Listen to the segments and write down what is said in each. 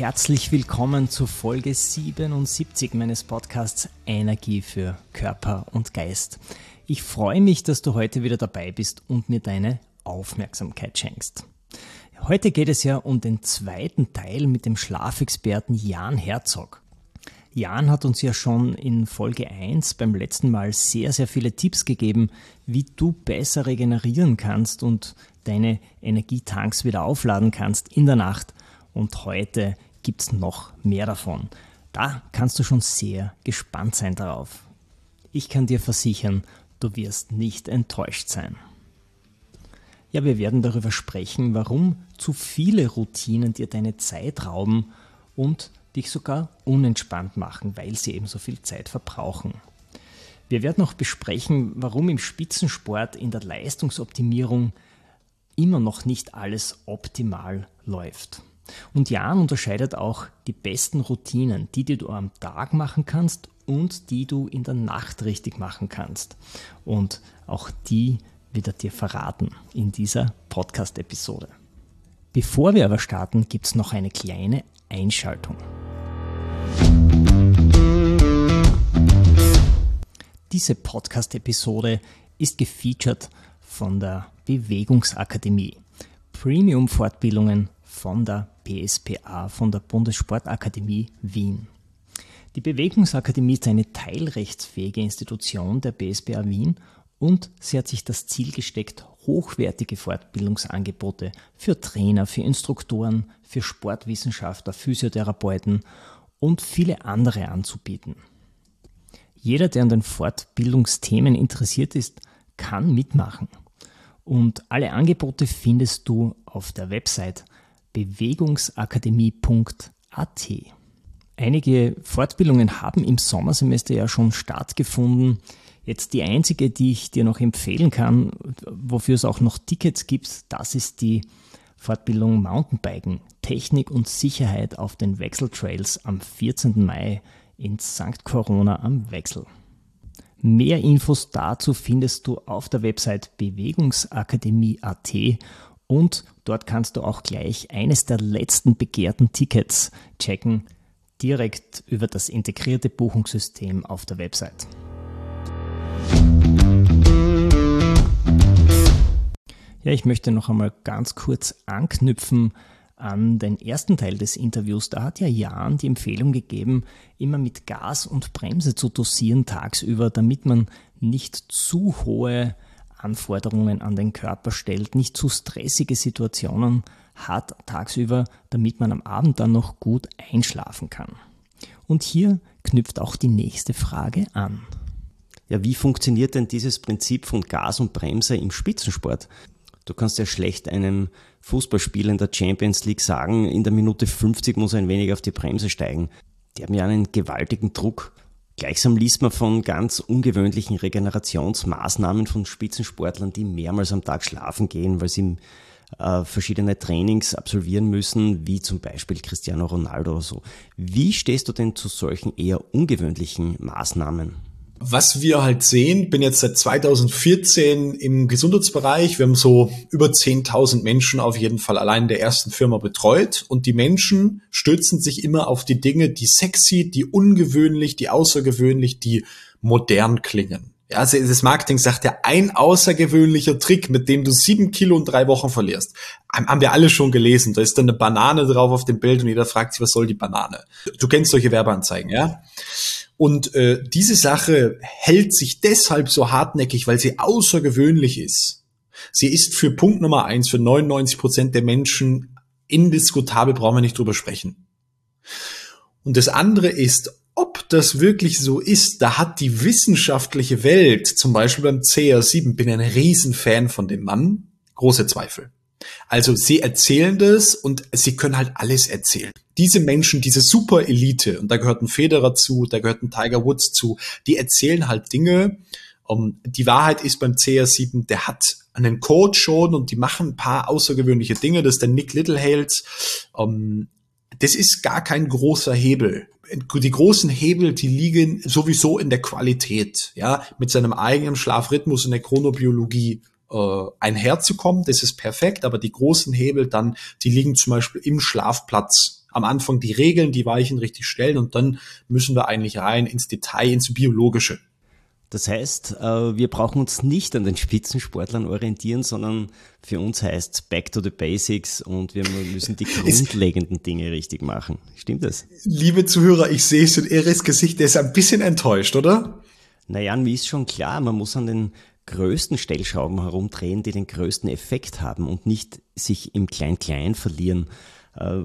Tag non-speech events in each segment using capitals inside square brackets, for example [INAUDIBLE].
Herzlich willkommen zur Folge 77 meines Podcasts Energie für Körper und Geist. Ich freue mich, dass du heute wieder dabei bist und mir deine Aufmerksamkeit schenkst. Heute geht es ja um den zweiten Teil mit dem Schlafexperten Jan Herzog. Jan hat uns ja schon in Folge 1 beim letzten Mal sehr, sehr viele Tipps gegeben, wie du besser regenerieren kannst und deine Energietanks wieder aufladen kannst in der Nacht und heute gibt es noch mehr davon. Da kannst du schon sehr gespannt sein darauf. Ich kann dir versichern, du wirst nicht enttäuscht sein. Ja, wir werden darüber sprechen, warum zu viele Routinen dir deine Zeit rauben und dich sogar unentspannt machen, weil sie eben so viel Zeit verbrauchen. Wir werden auch besprechen, warum im Spitzensport in der Leistungsoptimierung immer noch nicht alles optimal läuft. Und Jan unterscheidet auch die besten Routinen, die, die du am Tag machen kannst und die du in der Nacht richtig machen kannst. Und auch die wird er dir verraten in dieser Podcast-Episode. Bevor wir aber starten, gibt es noch eine kleine Einschaltung. Diese Podcast-Episode ist gefeatured von der Bewegungsakademie. Premium-Fortbildungen von der BSPA, von der Bundessportakademie Wien. Die Bewegungsakademie ist eine teilrechtsfähige Institution der BSPA Wien und sie hat sich das Ziel gesteckt, hochwertige Fortbildungsangebote für Trainer, für Instruktoren, für Sportwissenschaftler, Physiotherapeuten und viele andere anzubieten. Jeder, der an den Fortbildungsthemen interessiert ist, kann mitmachen. Und alle Angebote findest du auf der Website bewegungsakademie.at. Einige Fortbildungen haben im Sommersemester ja schon stattgefunden. Jetzt die einzige, die ich dir noch empfehlen kann, wofür es auch noch Tickets gibt, das ist die Fortbildung Mountainbiken, Technik und Sicherheit auf den Wechseltrails am 14. Mai in St. Corona am Wechsel. Mehr Infos dazu findest du auf der Website bewegungsakademie.at und dort kannst du auch gleich eines der letzten begehrten Tickets checken, direkt über das integrierte Buchungssystem auf der Website. Ja, ich möchte noch einmal ganz kurz anknüpfen an den ersten Teil des Interviews. Da hat ja Jan die Empfehlung gegeben, immer mit Gas und Bremse zu dosieren tagsüber, damit man nicht zu hohe Anforderungen an den Körper stellt, nicht zu stressige Situationen hat tagsüber, damit man am Abend dann noch gut einschlafen kann. Und hier knüpft auch die nächste Frage an. Ja, wie funktioniert denn dieses Prinzip von Gas und Bremse im Spitzensport? Du kannst ja schlecht einem Fußballspieler in der Champions League sagen, in der Minute 50 muss er ein wenig auf die Bremse steigen. Die haben ja einen gewaltigen Druck Gleichsam liest man von ganz ungewöhnlichen Regenerationsmaßnahmen von Spitzensportlern, die mehrmals am Tag schlafen gehen, weil sie äh, verschiedene Trainings absolvieren müssen, wie zum Beispiel Cristiano Ronaldo oder so. Wie stehst du denn zu solchen eher ungewöhnlichen Maßnahmen? Was wir halt sehen, bin jetzt seit 2014 im Gesundheitsbereich. Wir haben so über 10.000 Menschen auf jeden Fall allein der ersten Firma betreut. Und die Menschen stützen sich immer auf die Dinge, die sexy, die ungewöhnlich, die außergewöhnlich, die modern klingen. Also das Marketing sagt ja, ein außergewöhnlicher Trick, mit dem du sieben Kilo in drei Wochen verlierst. Haben wir alle schon gelesen. Da ist dann eine Banane drauf auf dem Bild und jeder fragt sich, was soll die Banane? Du kennst solche Werbeanzeigen, ja? Und äh, diese Sache hält sich deshalb so hartnäckig, weil sie außergewöhnlich ist. Sie ist für Punkt Nummer eins, für 99 Prozent der Menschen indiskutabel, brauchen wir nicht drüber sprechen. Und das andere ist, ob das wirklich so ist, da hat die wissenschaftliche Welt, zum Beispiel beim CR7, bin ein Riesenfan von dem Mann, Große Zweifel. Also sie erzählen das und sie können halt alles erzählen. Diese Menschen, diese Super-Elite, und da gehört ein Federer zu, da gehört ein Tiger Woods zu, die erzählen halt Dinge. Um, die Wahrheit ist beim CR7, der hat einen Coach schon und die machen ein paar außergewöhnliche Dinge. Das ist der Nick Littlehales. Um, das ist gar kein großer Hebel. Die großen Hebel, die liegen sowieso in der Qualität, ja, mit seinem eigenen Schlafrhythmus und der Chronobiologie äh, einherzukommen. Das ist perfekt, aber die großen Hebel dann, die liegen zum Beispiel im Schlafplatz. Am Anfang die Regeln, die Weichen richtig stellen und dann müssen wir eigentlich rein ins Detail, ins Biologische. Das heißt, äh, wir brauchen uns nicht an den Spitzensportlern orientieren, sondern für uns heißt es Back to the Basics und wir müssen die [LAUGHS] grundlegenden Dinge richtig machen. Stimmt das? Liebe Zuhörer, ich sehe es in Eris Gesicht, der ist ein bisschen enttäuscht, oder? Naja, mir ist schon klar, man muss an den größten Stellschrauben herumdrehen, die den größten Effekt haben und nicht sich im Klein-Klein verlieren, äh,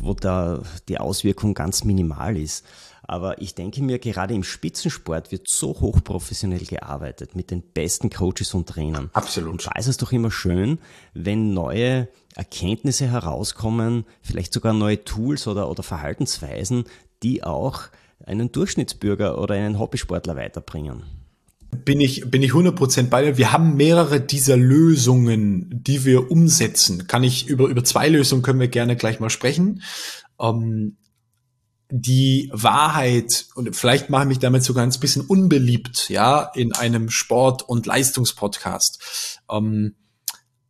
wo da die Auswirkung ganz minimal ist. Aber ich denke mir, gerade im Spitzensport wird so hochprofessionell gearbeitet mit den besten Coaches und Trainern. Absolut. Und da ist es doch immer schön, wenn neue Erkenntnisse herauskommen, vielleicht sogar neue Tools oder, oder Verhaltensweisen, die auch einen Durchschnittsbürger oder einen Hobbysportler weiterbringen bin ich, bin ich 100% bei dir. Wir haben mehrere dieser Lösungen, die wir umsetzen. Kann ich über, über zwei Lösungen können wir gerne gleich mal sprechen. Ähm, die Wahrheit, und vielleicht mache ich mich damit sogar ein bisschen unbeliebt, ja, in einem Sport- und Leistungspodcast. Ähm,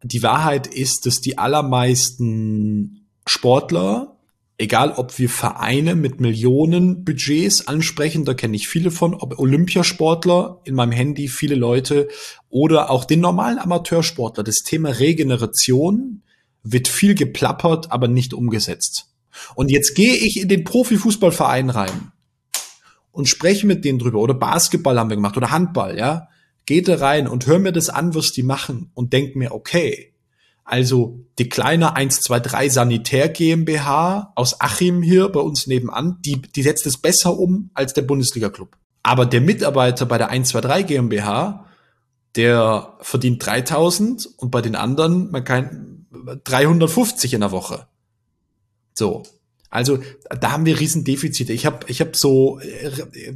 die Wahrheit ist, dass die allermeisten Sportler egal ob wir Vereine mit Millionen Budgets ansprechen, da kenne ich viele von, ob Olympiasportler in meinem Handy, viele Leute oder auch den normalen Amateursportler. Das Thema Regeneration wird viel geplappert, aber nicht umgesetzt. Und jetzt gehe ich in den Profifußballverein rein und spreche mit denen drüber. Oder Basketball haben wir gemacht oder Handball, ja. Geht da rein und hör mir das an, was die machen und denk mir, okay, also die kleine 123 Sanitär GmbH aus Achim hier bei uns nebenan, die, die setzt es besser um als der Bundesliga-Club. Aber der Mitarbeiter bei der 123 GmbH, der verdient 3000 und bei den anderen man kann 350 in der Woche. So. Also da haben wir Riesendefizite. Ich habe ich hab so,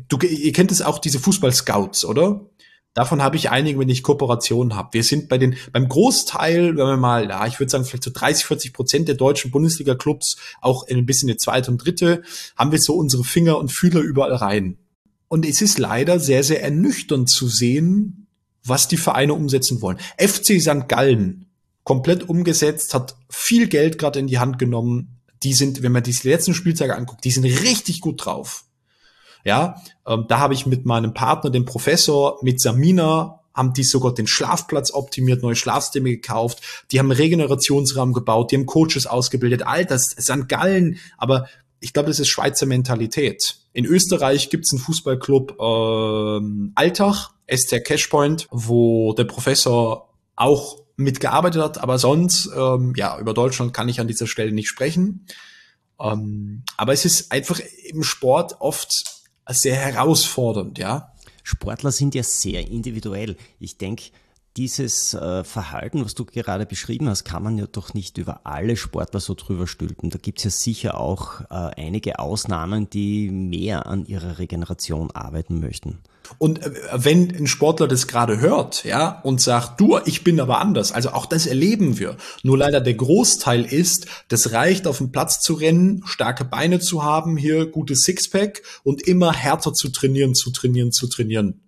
du, ihr kennt es auch, diese Fußball-Scouts, oder? Davon habe ich einige, wenn ich Kooperationen habe. Wir sind bei den, beim Großteil, wenn wir mal, ja, ich würde sagen, vielleicht so 30, 40 Prozent der deutschen Bundesliga-Clubs, auch ein bisschen eine zweite und dritte, haben wir so unsere Finger und Fühler überall rein. Und es ist leider sehr, sehr ernüchternd zu sehen, was die Vereine umsetzen wollen. FC St. Gallen, komplett umgesetzt, hat viel Geld gerade in die Hand genommen. Die sind, wenn man die letzten Spieltage anguckt, die sind richtig gut drauf. Ja, ähm, da habe ich mit meinem Partner, dem Professor, mit Samina, haben die sogar den Schlafplatz optimiert, neue Schlafsysteme gekauft, die haben Regenerationsraum gebaut, die haben Coaches ausgebildet, all das, St. Gallen, aber ich glaube, das ist Schweizer Mentalität. In Österreich gibt's einen Fußballclub ähm, Alltag, STR Cashpoint, wo der Professor auch mitgearbeitet hat, aber sonst, ähm, ja, über Deutschland kann ich an dieser Stelle nicht sprechen. Ähm, aber es ist einfach im Sport oft sehr herausfordernd, ja. Sportler sind ja sehr individuell. Ich denke, dieses äh, Verhalten, was du gerade beschrieben hast, kann man ja doch nicht über alle Sportler so drüber stülpen. Da gibt es ja sicher auch äh, einige Ausnahmen, die mehr an ihrer Regeneration arbeiten möchten. Und äh, wenn ein Sportler das gerade hört, ja, und sagt, du, ich bin aber anders, also auch das erleben wir. Nur leider der Großteil ist, das reicht auf dem Platz zu rennen, starke Beine zu haben, hier gutes Sixpack und immer härter zu trainieren, zu trainieren, zu trainieren.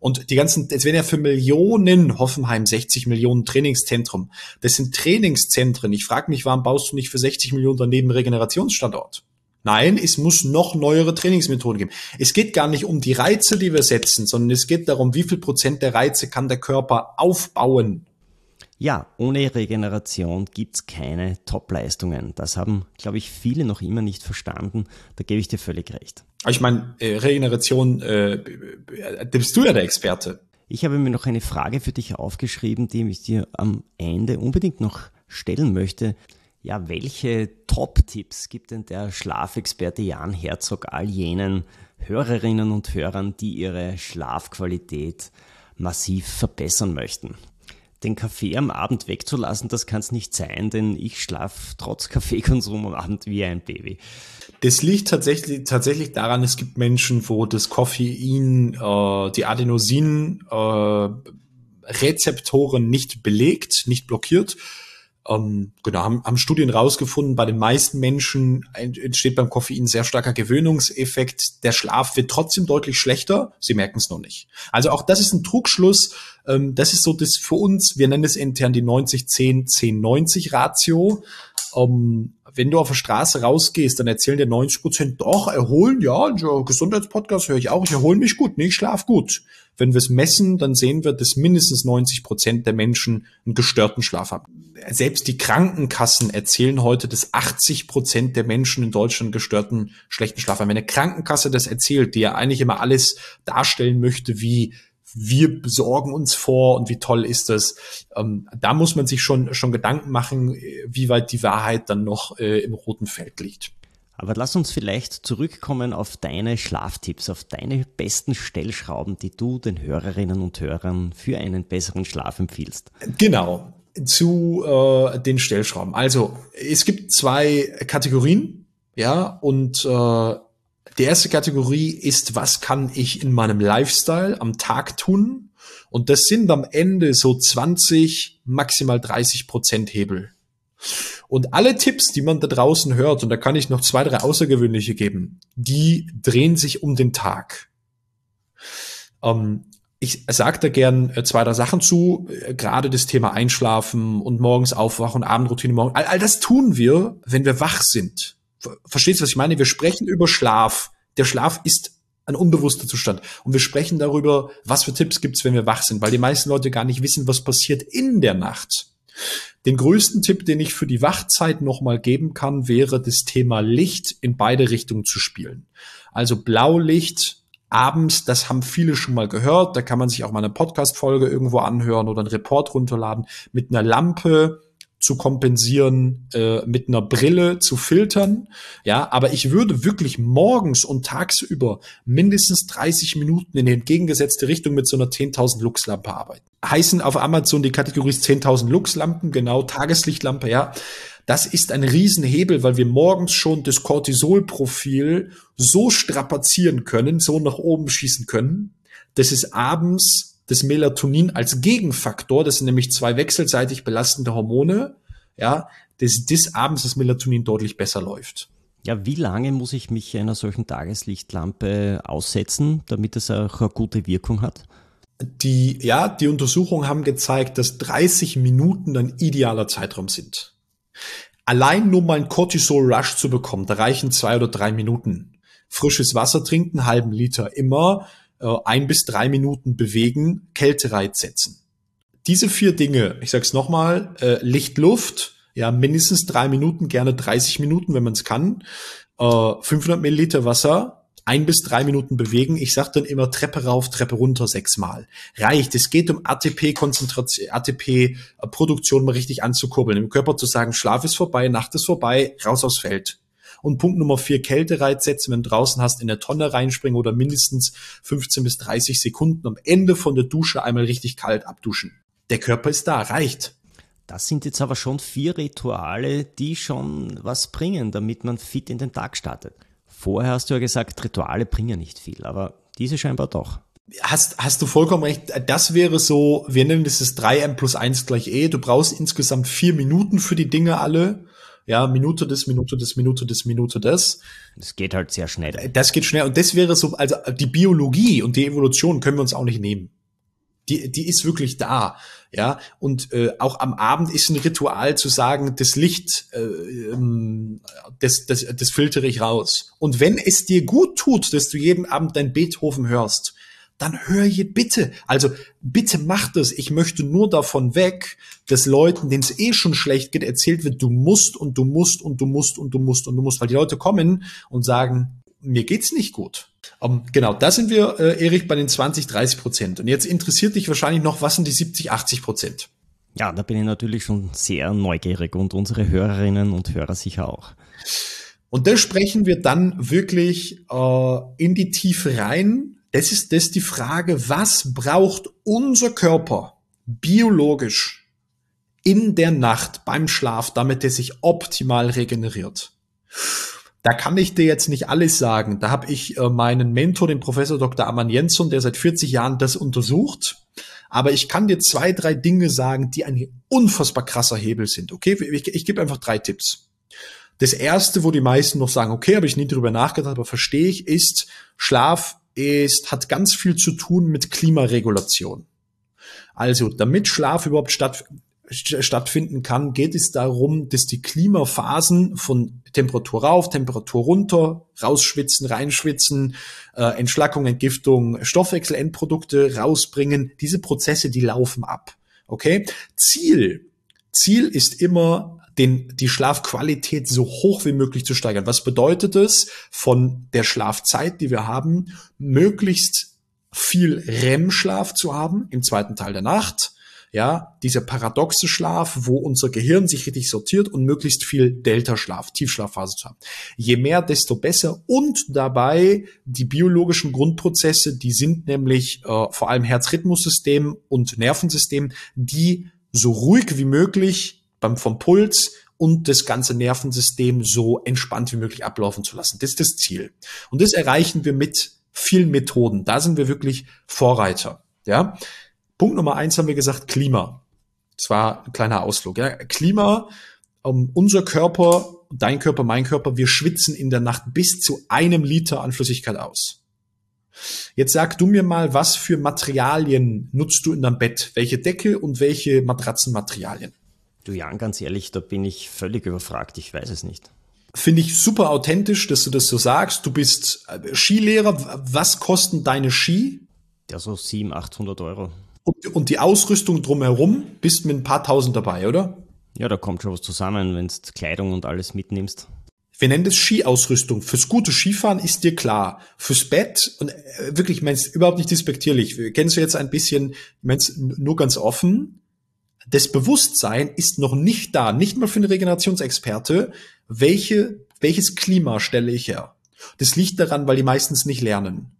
Und die ganzen, es werden ja für Millionen Hoffenheim 60 Millionen Trainingszentrum. Das sind Trainingszentren. Ich frage mich, warum baust du nicht für 60 Millionen daneben Regenerationsstandort? Nein, es muss noch neuere Trainingsmethoden geben. Es geht gar nicht um die Reize, die wir setzen, sondern es geht darum, wie viel Prozent der Reize kann der Körper aufbauen. Ja, ohne Regeneration gibt's keine Top-Leistungen. Das haben, glaube ich, viele noch immer nicht verstanden. Da gebe ich dir völlig recht. Ich meine, äh, Regeneration, äh, da bist du ja der Experte. Ich habe mir noch eine Frage für dich aufgeschrieben, die ich dir am Ende unbedingt noch stellen möchte. Ja, welche Top-Tipps gibt denn der Schlafexperte Jan Herzog all jenen Hörerinnen und Hörern, die ihre Schlafqualität massiv verbessern möchten? Den Kaffee am Abend wegzulassen, das kann es nicht sein, denn ich schlafe trotz Kaffeekonsum am Abend wie ein Baby. Das liegt tatsächlich, tatsächlich daran, es gibt Menschen, wo das Koffein, äh, die Adenosin, äh, Rezeptoren nicht belegt, nicht blockiert ähm, genau, haben, haben Studien rausgefunden, bei den meisten Menschen entsteht beim Koffein sehr starker Gewöhnungseffekt. Der Schlaf wird trotzdem deutlich schlechter. Sie merken es noch nicht. Also auch das ist ein Trugschluss. Ähm, das ist so das für uns, wir nennen es intern die 90-10-10-90-Ratio. Ähm, wenn du auf der Straße rausgehst, dann erzählen dir 90 Prozent, doch, erholen, ja, Gesundheitspodcast höre ich auch, ich erhole mich gut, nee, ich schlaf gut. Wenn wir es messen, dann sehen wir, dass mindestens 90 Prozent der Menschen einen gestörten Schlaf haben. Selbst die Krankenkassen erzählen heute, dass 80 Prozent der Menschen in Deutschland gestörten schlechten Schlaf haben. Wenn eine Krankenkasse das erzählt, die ja eigentlich immer alles darstellen möchte, wie wir besorgen uns vor und wie toll ist das. Ähm, da muss man sich schon, schon Gedanken machen, wie weit die Wahrheit dann noch äh, im roten Feld liegt. Aber lass uns vielleicht zurückkommen auf deine Schlaftipps, auf deine besten Stellschrauben, die du den Hörerinnen und Hörern für einen besseren Schlaf empfiehlst. Genau, zu äh, den Stellschrauben. Also es gibt zwei Kategorien, ja, und äh, die erste Kategorie ist, was kann ich in meinem Lifestyle am Tag tun? Und das sind am Ende so 20, maximal 30 Prozent Hebel. Und alle Tipps, die man da draußen hört, und da kann ich noch zwei, drei außergewöhnliche geben, die drehen sich um den Tag. Ähm, ich sage da gern äh, zwei, drei Sachen zu, äh, gerade das Thema Einschlafen und morgens aufwachen, Abendroutine morgen. All, all das tun wir, wenn wir wach sind. Verstehst du, was ich meine? Wir sprechen über Schlaf. Der Schlaf ist ein unbewusster Zustand. Und wir sprechen darüber, was für Tipps gibt's, wenn wir wach sind, weil die meisten Leute gar nicht wissen, was passiert in der Nacht. Den größten Tipp, den ich für die Wachzeit nochmal geben kann, wäre das Thema Licht in beide Richtungen zu spielen. Also Blaulicht abends, das haben viele schon mal gehört, da kann man sich auch mal eine Podcast-Folge irgendwo anhören oder einen Report runterladen mit einer Lampe zu kompensieren, äh, mit einer Brille zu filtern. Ja, aber ich würde wirklich morgens und tagsüber mindestens 30 Minuten in die entgegengesetzte Richtung mit so einer 10.000 Lux-Lampe arbeiten. Heißen auf Amazon die Kategorie 10.000 Lux-Lampen, genau, Tageslichtlampe, ja. Das ist ein Riesenhebel, weil wir morgens schon das Cortisolprofil so strapazieren können, so nach oben schießen können, dass es abends das Melatonin als Gegenfaktor, das sind nämlich zwei wechselseitig belastende Hormone, ja, dass das abends das Melatonin deutlich besser läuft. Ja, wie lange muss ich mich einer solchen Tageslichtlampe aussetzen, damit es auch eine gute Wirkung hat? Die, ja, die Untersuchungen haben gezeigt, dass 30 Minuten ein idealer Zeitraum sind. Allein nur mal einen Cortisol-Rush zu bekommen, da reichen zwei oder drei Minuten. Frisches Wasser trinken, halben Liter immer, äh, ein bis drei Minuten bewegen, Kältereiz setzen. Diese vier Dinge, ich sag's nochmal, äh, Licht, Luft, ja, mindestens drei Minuten, gerne 30 Minuten, wenn man es kann, äh, 500 Milliliter Wasser, ein bis drei Minuten bewegen. Ich sage dann immer Treppe rauf, Treppe runter sechsmal. Reicht. Es geht um ATP-Konzentration, ATP-Produktion mal richtig anzukurbeln. Im Körper zu sagen, Schlaf ist vorbei, Nacht ist vorbei, raus aufs Feld. Und Punkt Nummer vier, Kältereiz setzen, wenn du draußen hast, in der Tonne reinspringen oder mindestens 15 bis 30 Sekunden am Ende von der Dusche einmal richtig kalt abduschen. Der Körper ist da, reicht. Das sind jetzt aber schon vier Rituale, die schon was bringen, damit man fit in den Tag startet. Vorher hast du ja gesagt, Rituale bringen nicht viel, aber diese scheinbar doch. Hast, hast du vollkommen recht. Das wäre so, wir nennen das das 3m plus 1 gleich e. Du brauchst insgesamt vier Minuten für die Dinge alle ja, Minute das, Minute das, Minute das, Minute das. Das geht halt sehr schnell. Das geht schnell. Und das wäre so, also die Biologie und die Evolution können wir uns auch nicht nehmen. Die, die ist wirklich da. Ja, und äh, auch am Abend ist ein Ritual zu sagen, das Licht, äh, ähm, das, das, das filtere ich raus. Und wenn es dir gut tut, dass du jeden Abend dein Beethoven hörst, dann hör je bitte. Also bitte mach das. Ich möchte nur davon weg, dass Leuten, denen es eh schon schlecht geht, erzählt wird, du musst und du musst und du musst und du musst und du musst, weil die Leute kommen und sagen, mir geht's nicht gut. Um, genau, da sind wir, äh, Erik, bei den 20, 30 Prozent. Und jetzt interessiert dich wahrscheinlich noch, was sind die 70, 80 Prozent? Ja, da bin ich natürlich schon sehr neugierig und unsere Hörerinnen und Hörer sicher auch. Und da sprechen wir dann wirklich äh, in die Tiefe rein, das ist das die Frage, was braucht unser Körper biologisch in der Nacht beim Schlaf, damit er sich optimal regeneriert. Da kann ich dir jetzt nicht alles sagen. Da habe ich äh, meinen Mentor, den Professor Dr. Aman Jensson, der seit 40 Jahren das untersucht. Aber ich kann dir zwei, drei Dinge sagen, die ein unfassbar krasser Hebel sind. Okay, ich, ich gebe einfach drei Tipps. Das erste, wo die meisten noch sagen, okay, habe ich nie drüber nachgedacht, aber verstehe ich, ist, Schlaf ist, hat ganz viel zu tun mit Klimaregulation. Also, damit Schlaf überhaupt statt, stattfinden kann, geht es darum, dass die Klimaphasen von Temperatur rauf, Temperatur runter, rausschwitzen, reinschwitzen, äh, Entschlackung, Entgiftung, Stoffwechselendprodukte rausbringen. Diese Prozesse, die laufen ab. Okay? Ziel, Ziel ist immer, den, die Schlafqualität so hoch wie möglich zu steigern. Was bedeutet es, von der Schlafzeit, die wir haben, möglichst viel REM-Schlaf zu haben im zweiten Teil der Nacht, ja, dieser paradoxe Schlaf, wo unser Gehirn sich richtig sortiert und möglichst viel Delta-Schlaf, Tiefschlafphase zu haben. Je mehr, desto besser und dabei die biologischen Grundprozesse, die sind nämlich äh, vor allem Herzrhythmussystem und Nervensystem, die so ruhig wie möglich beim vom Puls und das ganze Nervensystem so entspannt wie möglich ablaufen zu lassen. Das ist das Ziel. Und das erreichen wir mit vielen Methoden. Da sind wir wirklich Vorreiter. Ja. Punkt Nummer eins haben wir gesagt, Klima. Das war ein kleiner Ausflug. Ja. Klima, um, unser Körper, dein Körper, mein Körper, wir schwitzen in der Nacht bis zu einem Liter an Flüssigkeit aus. Jetzt sag du mir mal, was für Materialien nutzt du in deinem Bett? Welche Decke und welche Matratzenmaterialien? Du Jan, ganz ehrlich, da bin ich völlig überfragt. Ich weiß es nicht. Finde ich super authentisch, dass du das so sagst. Du bist äh, Skilehrer. Was kosten deine Ski? Ja, so 700, 800 Euro. Und, und die Ausrüstung drumherum bist mit ein paar tausend dabei, oder? Ja, da kommt schon was zusammen, wenn du Kleidung und alles mitnimmst. Wir nennen das Skiausrüstung. Fürs gute Skifahren ist dir klar. Fürs Bett, und äh, wirklich, ich meine es überhaupt nicht despektierlich. Kennst du jetzt ein bisschen, ich meine es nur ganz offen. Das Bewusstsein ist noch nicht da, nicht mal für einen Regenerationsexperte, welche, welches Klima stelle ich her. Das liegt daran, weil die meistens nicht lernen.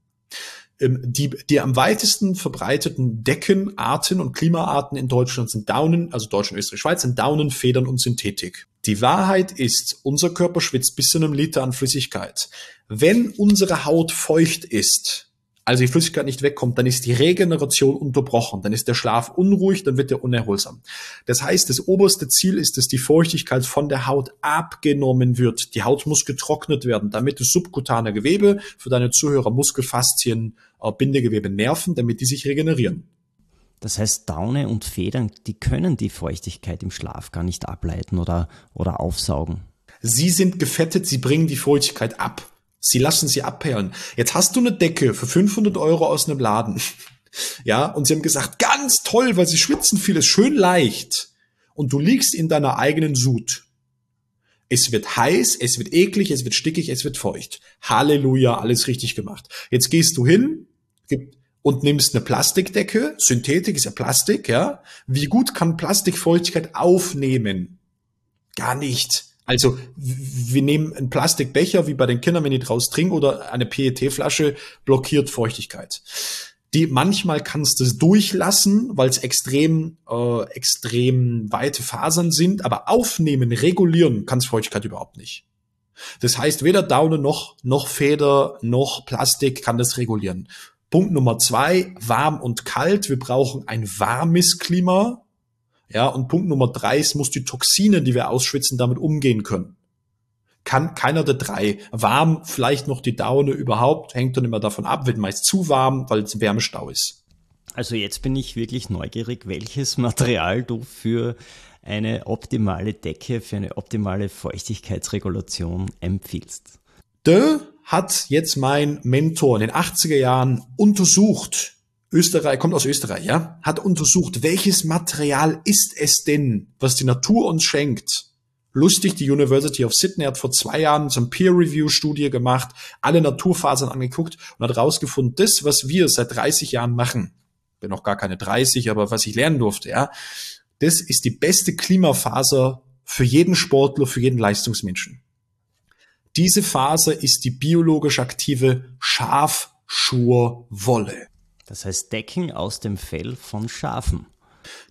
Ähm, die, die am weitesten verbreiteten Deckenarten und Klimaarten in Deutschland sind Daunen, also Deutschland, Österreich, Schweiz, sind Daunen, Federn und Synthetik. Die Wahrheit ist, unser Körper schwitzt bis zu einem Liter an Flüssigkeit. Wenn unsere Haut feucht ist, also die Flüssigkeit nicht wegkommt, dann ist die Regeneration unterbrochen, dann ist der Schlaf unruhig, dann wird er unerholsam. Das heißt, das oberste Ziel ist, dass die Feuchtigkeit von der Haut abgenommen wird. Die Haut muss getrocknet werden, damit das subkutane Gewebe für deine Zuhörer Muskelfaszien, äh, Bindegewebe, Nerven, damit die sich regenerieren. Das heißt, Daune und Federn, die können die Feuchtigkeit im Schlaf gar nicht ableiten oder, oder aufsaugen. Sie sind gefettet, sie bringen die Feuchtigkeit ab. Sie lassen sie abperlen. Jetzt hast du eine Decke für 500 Euro aus einem Laden. Ja, und sie haben gesagt, ganz toll, weil sie schwitzen viel, ist schön leicht. Und du liegst in deiner eigenen Sud. Es wird heiß, es wird eklig, es wird stickig, es wird feucht. Halleluja, alles richtig gemacht. Jetzt gehst du hin und nimmst eine Plastikdecke. Synthetik ist ja Plastik, ja. Wie gut kann Plastik Feuchtigkeit aufnehmen? Gar nicht. Also wir nehmen einen Plastikbecher, wie bei den Kindern, wenn die draus trinken, oder eine PET-Flasche blockiert Feuchtigkeit. Die manchmal kannst du es durchlassen, weil es extrem äh, extrem weite Fasern sind, aber aufnehmen, regulieren kannst Feuchtigkeit überhaupt nicht. Das heißt, weder Daune noch noch Feder noch Plastik kann das regulieren. Punkt Nummer zwei: warm und kalt. Wir brauchen ein warmes Klima ja, und Punkt Nummer drei, es muss die Toxine, die wir ausschwitzen, damit umgehen können. Kann keiner der drei. Warm, vielleicht noch die Daune überhaupt, hängt dann immer davon ab, wird meist zu warm, weil es Wärmestau ist. Also jetzt bin ich wirklich neugierig, welches Material du für eine optimale Decke, für eine optimale Feuchtigkeitsregulation empfiehlst. Der hat jetzt mein Mentor in den 80er Jahren untersucht, Österreich, kommt aus Österreich, ja, hat untersucht, welches Material ist es denn, was die Natur uns schenkt. Lustig, die University of Sydney hat vor zwei Jahren so eine Peer-Review-Studie gemacht, alle Naturfasern angeguckt und hat rausgefunden, das, was wir seit 30 Jahren machen, bin noch gar keine 30, aber was ich lernen durfte, ja, das ist die beste Klimafaser für jeden Sportler, für jeden Leistungsmenschen. Diese Faser ist die biologisch aktive Schafschurwolle. Das heißt Decken aus dem Fell von Schafen.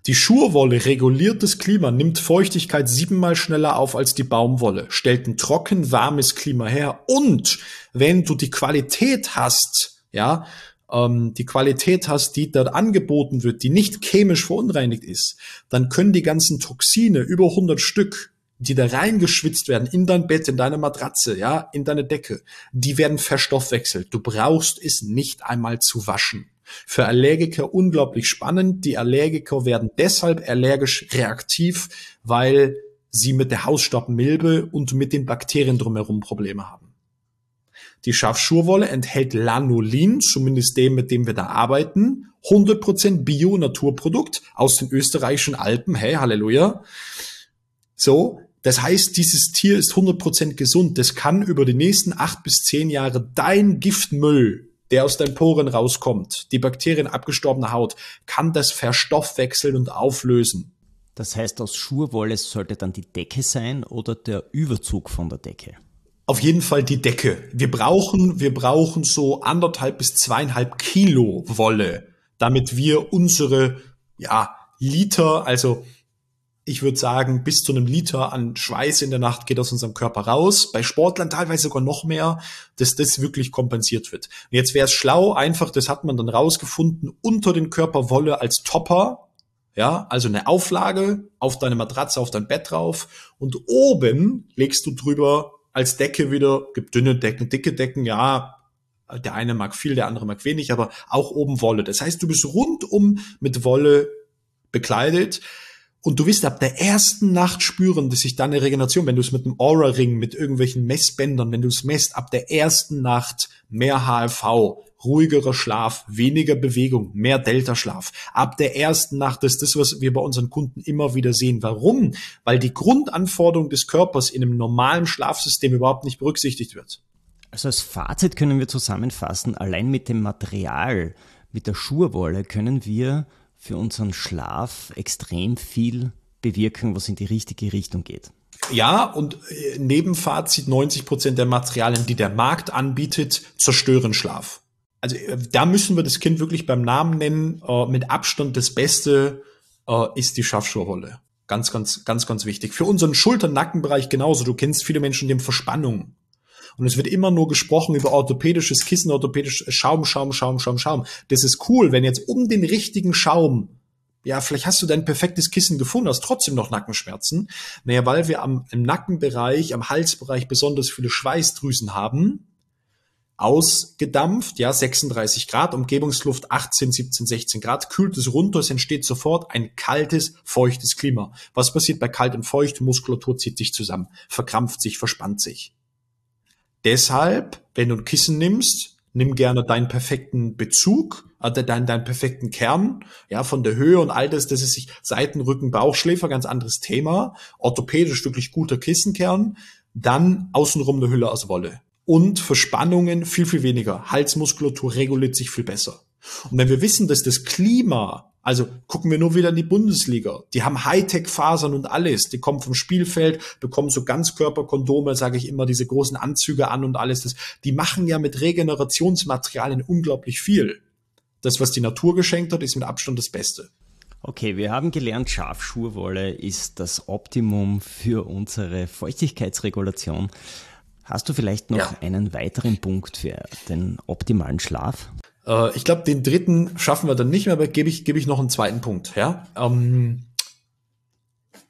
Die Schurwolle reguliert das Klima, nimmt Feuchtigkeit siebenmal schneller auf als die Baumwolle, stellt ein trocken, warmes Klima her und wenn du die Qualität hast, ja, ähm, die Qualität hast, die dort angeboten wird, die nicht chemisch verunreinigt ist, dann können die ganzen Toxine, über 100 Stück, die da reingeschwitzt werden in dein Bett, in deine Matratze, ja, in deine Decke, die werden verstoffwechselt. Du brauchst es nicht einmal zu waschen. Für Allergiker unglaublich spannend. Die Allergiker werden deshalb allergisch reaktiv, weil sie mit der Hausstaubmilbe und mit den Bakterien drumherum Probleme haben. Die Schafschurwolle enthält Lanolin, zumindest dem, mit dem wir da arbeiten. 100% Bio-Naturprodukt aus den österreichischen Alpen. Hey, Halleluja. So, das heißt, dieses Tier ist 100% gesund. Das kann über die nächsten acht bis zehn Jahre dein Giftmüll, der aus deinen Poren rauskommt, die Bakterien abgestorbener Haut, kann das verstoffwechseln und auflösen. Das heißt, aus Schurwolle sollte dann die Decke sein oder der Überzug von der Decke? Auf jeden Fall die Decke. Wir brauchen, wir brauchen so anderthalb bis zweieinhalb Kilo Wolle, damit wir unsere, ja, Liter, also ich würde sagen, bis zu einem Liter an Schweiß in der Nacht geht aus unserem Körper raus. Bei Sportlern teilweise sogar noch mehr, dass das wirklich kompensiert wird. Und jetzt wäre es schlau, einfach, das hat man dann rausgefunden, unter den Körper Wolle als Topper, ja, also eine Auflage auf deine Matratze, auf dein Bett drauf und oben legst du drüber als Decke wieder, gibt dünne Decken, dicke Decken, ja, der eine mag viel, der andere mag wenig, aber auch oben Wolle. Das heißt, du bist rundum mit Wolle bekleidet. Und du wirst ab der ersten Nacht spüren, dass sich deine Regeneration, wenn du es mit einem Aura-Ring, mit irgendwelchen Messbändern, wenn du es messt, ab der ersten Nacht mehr HFV, ruhigerer Schlaf, weniger Bewegung, mehr Delta-Schlaf. Ab der ersten Nacht ist das, was wir bei unseren Kunden immer wieder sehen. Warum? Weil die Grundanforderung des Körpers in einem normalen Schlafsystem überhaupt nicht berücksichtigt wird. Also als Fazit können wir zusammenfassen, allein mit dem Material, mit der Schurwolle können wir für unseren Schlaf extrem viel bewirken, was in die richtige Richtung geht. Ja, und äh, Nebenfazit, 90 Prozent der Materialien, die der Markt anbietet, zerstören Schlaf also äh, da müssen wir das Kind wirklich beim Namen nennen. Äh, mit Abstand das Beste äh, ist die Schaffschuhrolle. Ganz, ganz, ganz, ganz wichtig. Für unseren Schulter-Nackenbereich genauso. Du kennst viele Menschen, die haben Verspannung. Und es wird immer nur gesprochen über orthopädisches Kissen, orthopädisch Schaum, Schaum, Schaum, Schaum, Schaum. Das ist cool, wenn jetzt um den richtigen Schaum ja, vielleicht hast du dein perfektes Kissen gefunden, hast trotzdem noch Nackenschmerzen. Naja, weil wir am, im Nackenbereich, am Halsbereich besonders viele Schweißdrüsen haben, ausgedampft, ja, 36 Grad, Umgebungsluft 18, 17, 16 Grad, kühlt es runter, es entsteht sofort ein kaltes, feuchtes Klima. Was passiert bei kalt und feucht? Muskulatur zieht sich zusammen, verkrampft sich, verspannt sich. Deshalb, wenn du ein Kissen nimmst, nimm gerne deinen perfekten Bezug, äh, deinen, deinen perfekten Kern, ja, von der Höhe und all das, das ist sich Seiten, Rücken, Bauchschläfer, ganz anderes Thema, orthopädisch wirklich guter Kissenkern, dann außenrum eine Hülle aus Wolle und Verspannungen viel, viel weniger. Halsmuskulatur reguliert sich viel besser. Und wenn wir wissen, dass das Klima, also gucken wir nur wieder in die Bundesliga, die haben Hightech-Fasern und alles, die kommen vom Spielfeld, bekommen so Ganzkörperkondome, sage ich immer, diese großen Anzüge an und alles, das, die machen ja mit Regenerationsmaterialien unglaublich viel. Das, was die Natur geschenkt hat, ist mit Abstand das Beste. Okay, wir haben gelernt, Schafschurwolle ist das Optimum für unsere Feuchtigkeitsregulation. Hast du vielleicht noch ja. einen weiteren Punkt für den optimalen Schlaf? Äh, ich glaube, den dritten schaffen wir dann nicht mehr, aber gebe ich, gebe ich noch einen zweiten Punkt. Ja? Ähm,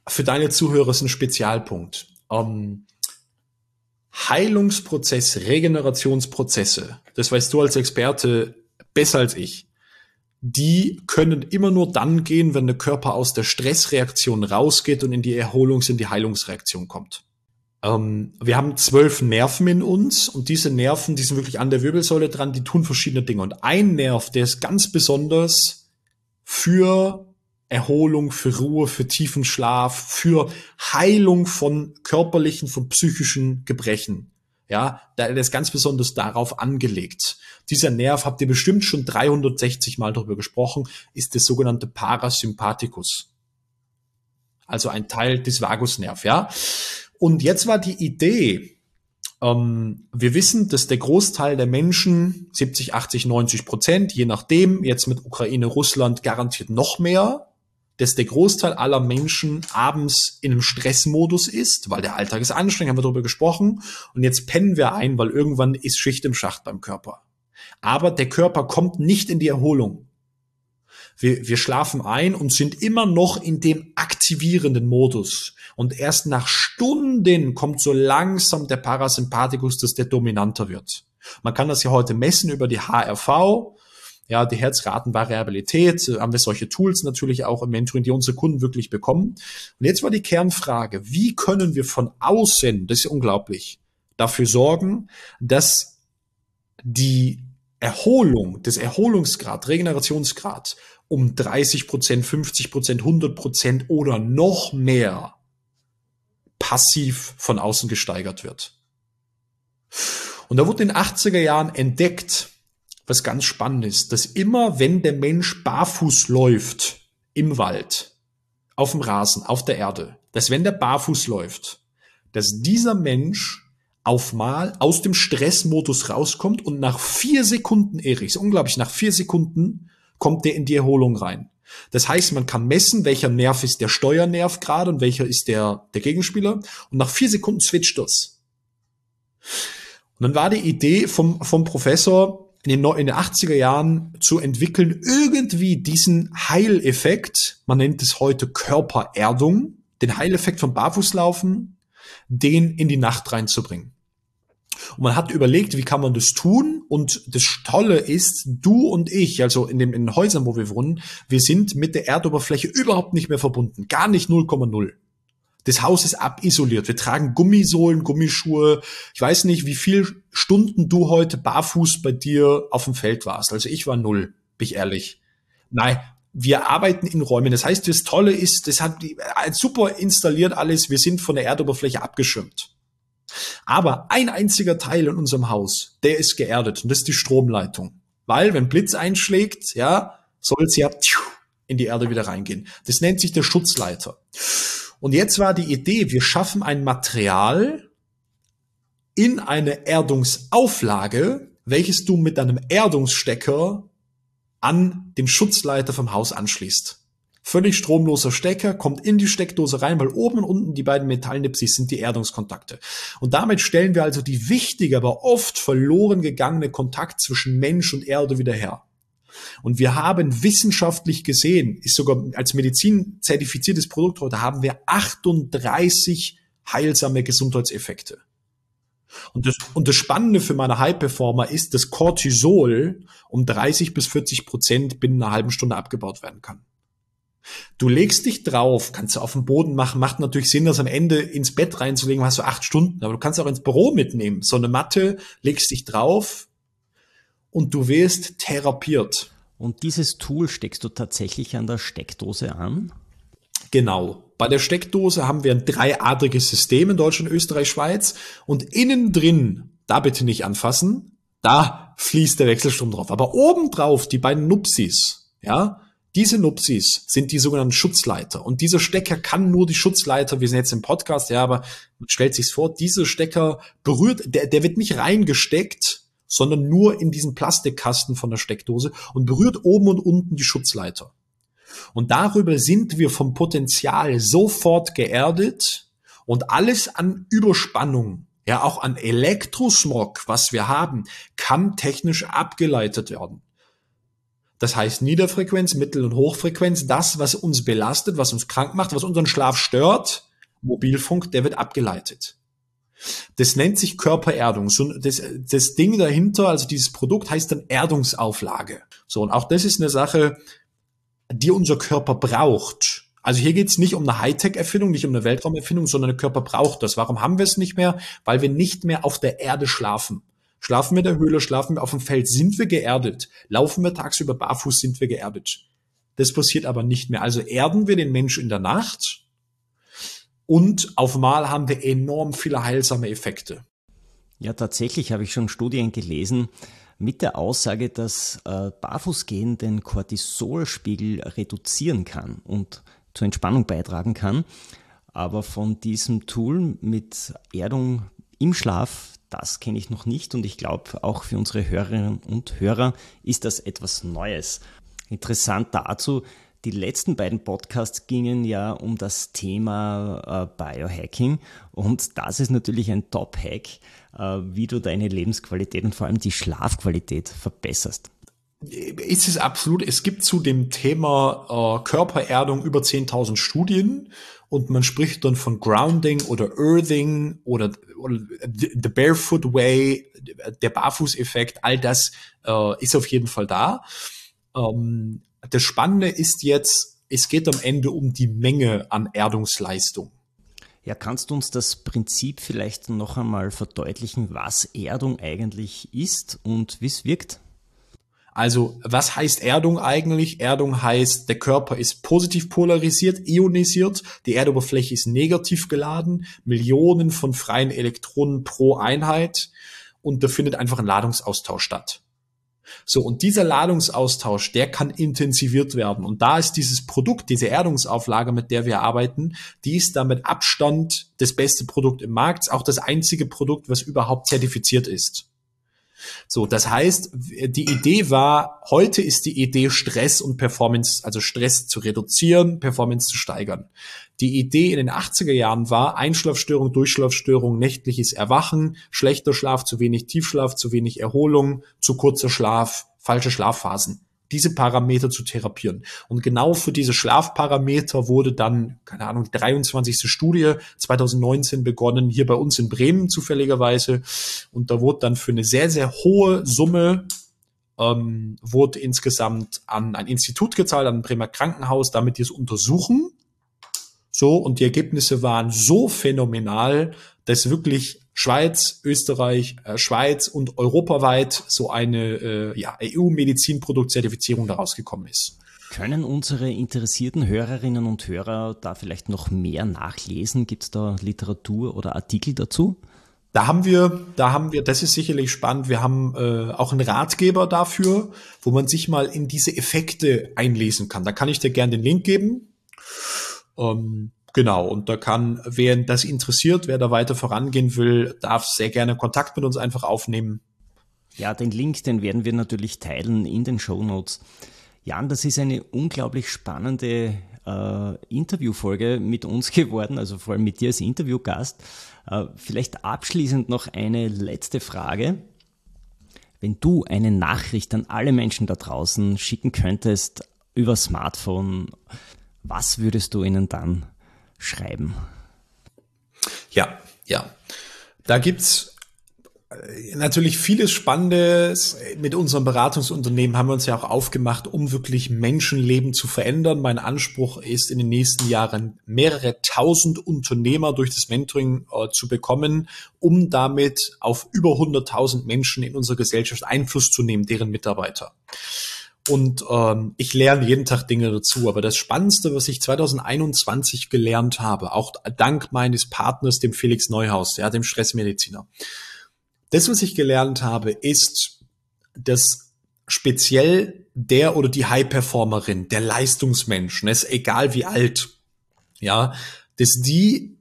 für deine Zuhörer ist ein Spezialpunkt. Ähm, Heilungsprozess, Regenerationsprozesse, das weißt du als Experte besser als ich, die können immer nur dann gehen, wenn der Körper aus der Stressreaktion rausgeht und in die Erholungs-, in die Heilungsreaktion kommt. Ähm, wir haben zwölf Nerven in uns und diese Nerven, die sind wirklich an der Wirbelsäule dran, die tun verschiedene Dinge. Und ein Nerv, der ist ganz besonders für Erholung, für Ruhe, für tiefen Schlaf, für Heilung von körperlichen, von psychischen Gebrechen. Ja, der ist ganz besonders darauf angelegt. Dieser Nerv, habt ihr bestimmt schon 360 Mal darüber gesprochen, ist der sogenannte Parasympathikus. Also ein Teil des Vagusnerv, ja. Und jetzt war die Idee, ähm, wir wissen, dass der Großteil der Menschen, 70, 80, 90 Prozent, je nachdem, jetzt mit Ukraine, Russland garantiert noch mehr, dass der Großteil aller Menschen abends in einem Stressmodus ist, weil der Alltag ist anstrengend, haben wir darüber gesprochen. Und jetzt pennen wir ein, weil irgendwann ist Schicht im Schacht beim Körper. Aber der Körper kommt nicht in die Erholung. Wir, wir schlafen ein und sind immer noch in dem aktivierenden Modus. Und erst nach Stunden kommt so langsam der Parasympathikus, dass der dominanter wird. Man kann das ja heute messen über die HRV, ja, die Herzratenvariabilität, haben wir solche Tools natürlich auch im Mentoring, die unsere Kunden wirklich bekommen. Und jetzt war die Kernfrage, wie können wir von außen, das ist unglaublich, dafür sorgen, dass die Erholung, des Erholungsgrad, Regenerationsgrad um 30 Prozent, 50 Prozent, 100 Prozent oder noch mehr passiv von außen gesteigert wird. Und da wurde in den 80er Jahren entdeckt, was ganz spannend ist, dass immer wenn der Mensch barfuß läuft im Wald, auf dem Rasen, auf der Erde, dass wenn der barfuß läuft, dass dieser Mensch auf mal aus dem Stressmodus rauskommt und nach vier Sekunden, Erich, unglaublich, nach vier Sekunden kommt der in die Erholung rein. Das heißt, man kann messen, welcher Nerv ist der Steuernerv gerade und welcher ist der, der Gegenspieler. Und nach vier Sekunden switcht das. Und dann war die Idee vom, vom Professor, in den, in den 80er Jahren zu entwickeln, irgendwie diesen Heileffekt, man nennt es heute Körpererdung, den Heileffekt vom Barfußlaufen, den in die Nacht reinzubringen. Und man hat überlegt, wie kann man das tun? Und das Tolle ist, du und ich, also in, dem, in den Häusern, wo wir wohnen, wir sind mit der Erdoberfläche überhaupt nicht mehr verbunden. Gar nicht 0,0. Das Haus ist abisoliert. Wir tragen Gummisohlen, Gummischuhe. Ich weiß nicht, wie viel Stunden du heute barfuß bei dir auf dem Feld warst. Also ich war null, bin ich ehrlich. Nein, wir arbeiten in Räumen. Das heißt, das Tolle ist, das hat super installiert alles. Wir sind von der Erdoberfläche abgeschirmt. Aber ein einziger Teil in unserem Haus, der ist geerdet und das ist die Stromleitung. Weil, wenn Blitz einschlägt, ja, soll es ja in die Erde wieder reingehen. Das nennt sich der Schutzleiter. Und jetzt war die Idee, wir schaffen ein Material in eine Erdungsauflage, welches du mit deinem Erdungsstecker an den Schutzleiter vom Haus anschließt. Völlig stromloser Stecker, kommt in die Steckdose rein, weil oben und unten die beiden Metallnipsis sind die Erdungskontakte. Und damit stellen wir also die wichtige, aber oft verloren gegangene Kontakt zwischen Mensch und Erde wieder her. Und wir haben wissenschaftlich gesehen, ist sogar als Medizin zertifiziertes Produkt heute, haben wir 38 heilsame Gesundheitseffekte. Und das, und das Spannende für meine High-Performer ist, dass Cortisol um 30 bis 40 Prozent binnen einer halben Stunde abgebaut werden kann. Du legst dich drauf, kannst du auf dem Boden machen, macht natürlich Sinn, das am Ende ins Bett reinzulegen, hast du acht Stunden, aber du kannst auch ins Büro mitnehmen. So eine Matte, legst dich drauf, und du wirst therapiert. Und dieses Tool steckst du tatsächlich an der Steckdose an? Genau. Bei der Steckdose haben wir ein dreiadriges System in Deutschland, Österreich, Schweiz. Und innen drin, da bitte nicht anfassen, da fließt der Wechselstrom drauf. Aber obendrauf die beiden Nupsis, ja, diese Nupsis sind die sogenannten Schutzleiter. Und dieser Stecker kann nur die Schutzleiter, wir sind jetzt im Podcast, ja, aber man stellt sich's vor, dieser Stecker berührt, der, der wird nicht reingesteckt, sondern nur in diesen Plastikkasten von der Steckdose und berührt oben und unten die Schutzleiter. Und darüber sind wir vom Potenzial sofort geerdet und alles an Überspannung, ja auch an Elektrosmog, was wir haben, kann technisch abgeleitet werden. Das heißt Niederfrequenz, Mittel- und Hochfrequenz, das, was uns belastet, was uns krank macht, was unseren Schlaf stört, Mobilfunk, der wird abgeleitet. Das nennt sich Körpererdung. Das, das Ding dahinter, also dieses Produkt heißt dann Erdungsauflage. So, und auch das ist eine Sache, die unser Körper braucht. Also hier geht es nicht um eine Hightech-Erfindung, nicht um eine Weltraumerfindung, sondern der Körper braucht das. Warum haben wir es nicht mehr? Weil wir nicht mehr auf der Erde schlafen. Schlafen wir in der Höhle, schlafen wir auf dem Feld, sind wir geerdet. Laufen wir tagsüber barfuß, sind wir geerdet. Das passiert aber nicht mehr. Also erden wir den Mensch in der Nacht und auf Mal haben wir enorm viele heilsame Effekte. Ja, tatsächlich habe ich schon Studien gelesen mit der Aussage, dass äh, Barfußgehen den Cortisolspiegel reduzieren kann und zur Entspannung beitragen kann. Aber von diesem Tool mit Erdung im Schlaf, das kenne ich noch nicht und ich glaube, auch für unsere Hörerinnen und Hörer ist das etwas Neues. Interessant dazu, Die letzten beiden Podcasts gingen ja um das Thema äh, Biohacking und das ist natürlich ein Top-Hack, äh, wie du deine Lebensqualität und vor allem die Schlafqualität verbesserst. Ist es absolut. Es gibt zu dem Thema äh, Körpererdung über 10.000 Studien und man spricht dann von Grounding oder Earthing oder, oder the Barefoot Way, der Barfußeffekt, all das äh, ist auf jeden Fall da. Ähm, das Spannende ist jetzt, es geht am Ende um die Menge an Erdungsleistung. Ja, kannst du uns das Prinzip vielleicht noch einmal verdeutlichen, was Erdung eigentlich ist und wie es wirkt? Also, was heißt Erdung eigentlich? Erdung heißt, der Körper ist positiv polarisiert, ionisiert, die Erdoberfläche ist negativ geladen, Millionen von freien Elektronen pro Einheit und da findet einfach ein Ladungsaustausch statt. So, und dieser Ladungsaustausch, der kann intensiviert werden. Und da ist dieses Produkt, diese Erdungsauflage, mit der wir arbeiten, die ist damit Abstand das beste Produkt im Markt, auch das einzige Produkt, was überhaupt zertifiziert ist. So, das heißt, die Idee war, heute ist die Idee, Stress und Performance, also Stress zu reduzieren, Performance zu steigern. Die Idee in den 80er Jahren war Einschlafstörung, Durchschlafstörung, nächtliches Erwachen, schlechter Schlaf, zu wenig Tiefschlaf, zu wenig Erholung, zu kurzer Schlaf, falsche Schlafphasen diese Parameter zu therapieren. Und genau für diese Schlafparameter wurde dann, keine Ahnung, die 23. Studie 2019 begonnen, hier bei uns in Bremen zufälligerweise. Und da wurde dann für eine sehr, sehr hohe Summe ähm, wurde insgesamt an ein Institut gezahlt, an ein Bremer Krankenhaus, damit die es untersuchen. So, und die Ergebnisse waren so phänomenal, dass wirklich Schweiz, Österreich, äh, Schweiz und europaweit so eine äh, ja, EU-Medizinproduktzertifizierung daraus gekommen ist. Können unsere interessierten Hörerinnen und Hörer da vielleicht noch mehr nachlesen? Gibt es da Literatur oder Artikel dazu? Da haben wir, da haben wir, das ist sicherlich spannend. Wir haben äh, auch einen Ratgeber dafür, wo man sich mal in diese Effekte einlesen kann. Da kann ich dir gerne den Link geben. Ähm, Genau, und da kann, wer das interessiert, wer da weiter vorangehen will, darf sehr gerne Kontakt mit uns einfach aufnehmen. Ja, den Link, den werden wir natürlich teilen in den Show Notes. Jan, das ist eine unglaublich spannende äh, Interviewfolge mit uns [LAUGHS] geworden, also vor allem mit dir als Interviewgast. Äh, vielleicht abschließend noch eine letzte Frage. Wenn du eine Nachricht an alle Menschen da draußen schicken könntest über Smartphone, was würdest du ihnen dann schreiben. Ja, ja. Da gibt's äh, natürlich vieles Spannendes. Mit unserem Beratungsunternehmen haben wir uns ja auch aufgemacht, um wirklich Menschenleben zu verändern. Mein Anspruch ist, in den nächsten Jahren mehrere tausend Unternehmer durch das Mentoring äh, zu bekommen, um damit auf über 100.000 Menschen in unserer Gesellschaft Einfluss zu nehmen, deren Mitarbeiter. Und ähm, ich lerne jeden Tag Dinge dazu. Aber das Spannendste, was ich 2021 gelernt habe, auch dank meines Partners, dem Felix Neuhaus, ja, dem Stressmediziner, das, was ich gelernt habe, ist, dass speziell der oder die High-Performerin, der Leistungsmensch, ne, ist egal wie alt, ja, dass die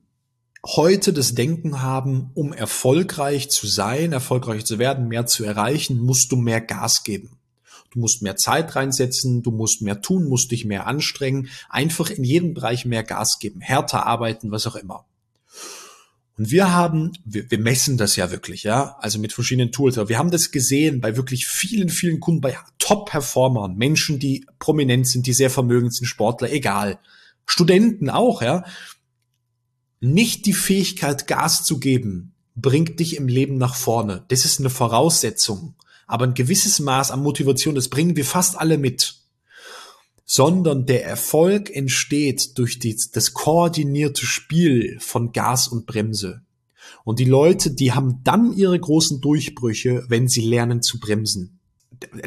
heute das Denken haben, um erfolgreich zu sein, erfolgreich zu werden, mehr zu erreichen, musst du mehr Gas geben. Du musst mehr Zeit reinsetzen, du musst mehr tun, musst dich mehr anstrengen, einfach in jedem Bereich mehr Gas geben, härter arbeiten, was auch immer. Und wir haben, wir, wir messen das ja wirklich, ja, also mit verschiedenen Tools, aber wir haben das gesehen bei wirklich vielen, vielen Kunden, bei Top-Performern, Menschen, die prominent sind, die sehr vermögend sind, Sportler, egal. Studenten auch, ja. Nicht die Fähigkeit, Gas zu geben, bringt dich im Leben nach vorne. Das ist eine Voraussetzung aber ein gewisses Maß an Motivation, das bringen wir fast alle mit. Sondern der Erfolg entsteht durch die, das koordinierte Spiel von Gas und Bremse. Und die Leute, die haben dann ihre großen Durchbrüche, wenn sie lernen zu bremsen.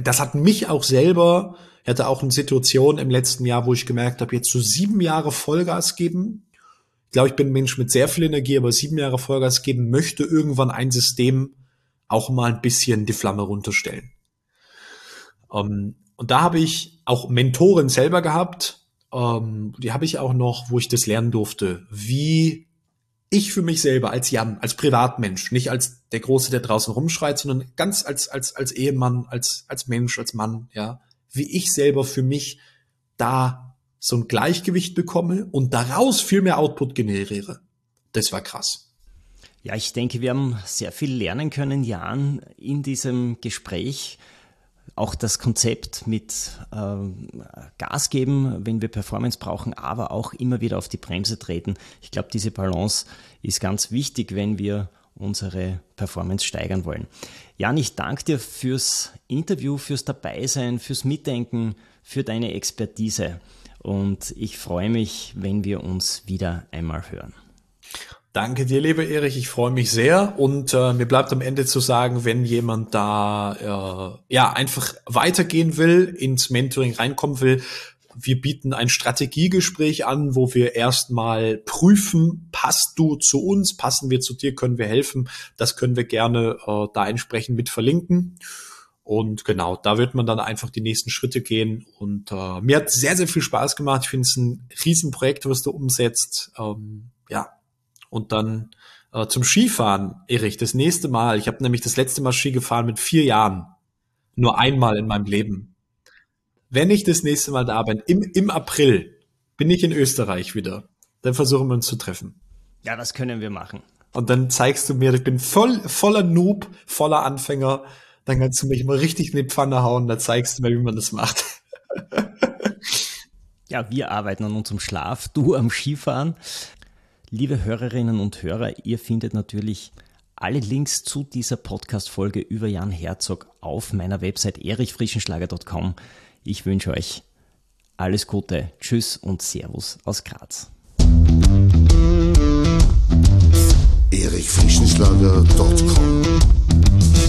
Das hat mich auch selber, hatte auch eine Situation im letzten Jahr, wo ich gemerkt habe, jetzt so sieben Jahre Vollgas geben. Ich glaube, ich bin ein Mensch mit sehr viel Energie, aber sieben Jahre Vollgas geben möchte irgendwann ein System auch mal ein bisschen die Flamme runterstellen. Ähm, und da habe ich auch Mentoren selber gehabt, ähm, die habe ich auch noch, wo ich das lernen durfte, wie ich für mich selber als Jan, als Privatmensch, nicht als der Große, der draußen rumschreit, sondern ganz als, als, als Ehemann, als, als Mensch, als Mann, ja, wie ich selber für mich da so ein Gleichgewicht bekomme und daraus viel mehr Output generiere. Das war krass. Ja, ich denke, wir haben sehr viel lernen können, Jan, in diesem Gespräch. Auch das Konzept mit äh, Gas geben, wenn wir Performance brauchen, aber auch immer wieder auf die Bremse treten. Ich glaube, diese Balance ist ganz wichtig, wenn wir unsere Performance steigern wollen. Jan, ich danke dir fürs Interview, fürs Dabeisein, fürs Mitdenken, für deine Expertise. Und ich freue mich, wenn wir uns wieder einmal hören. Danke dir, lieber Erich. Ich freue mich sehr. Und äh, mir bleibt am Ende zu sagen, wenn jemand da äh, ja einfach weitergehen will, ins Mentoring reinkommen will, wir bieten ein Strategiegespräch an, wo wir erstmal prüfen, passt du zu uns, passen wir zu dir, können wir helfen. Das können wir gerne äh, da entsprechend mit verlinken. Und genau, da wird man dann einfach die nächsten Schritte gehen. Und äh, mir hat sehr, sehr viel Spaß gemacht. Ich finde es ein Riesenprojekt, was du umsetzt. Ähm, ja. Und dann äh, zum Skifahren, Erich, das nächste Mal. Ich habe nämlich das letzte Mal Ski gefahren mit vier Jahren. Nur einmal in meinem Leben. Wenn ich das nächste Mal da bin, im, im April, bin ich in Österreich wieder. Dann versuchen wir uns zu treffen. Ja, das können wir machen. Und dann zeigst du mir, ich bin voll, voller Noob, voller Anfänger dann kannst du mich mal richtig in die Pfanne hauen, da zeigst du mir, wie man das macht. [LAUGHS] ja, wir arbeiten an unserem Schlaf, du am Skifahren. Liebe Hörerinnen und Hörer, ihr findet natürlich alle Links zu dieser Podcast-Folge über Jan Herzog auf meiner Website erichfrischenschlager.com. Ich wünsche euch alles Gute, Tschüss und Servus aus Graz. erichfrischenschlager.com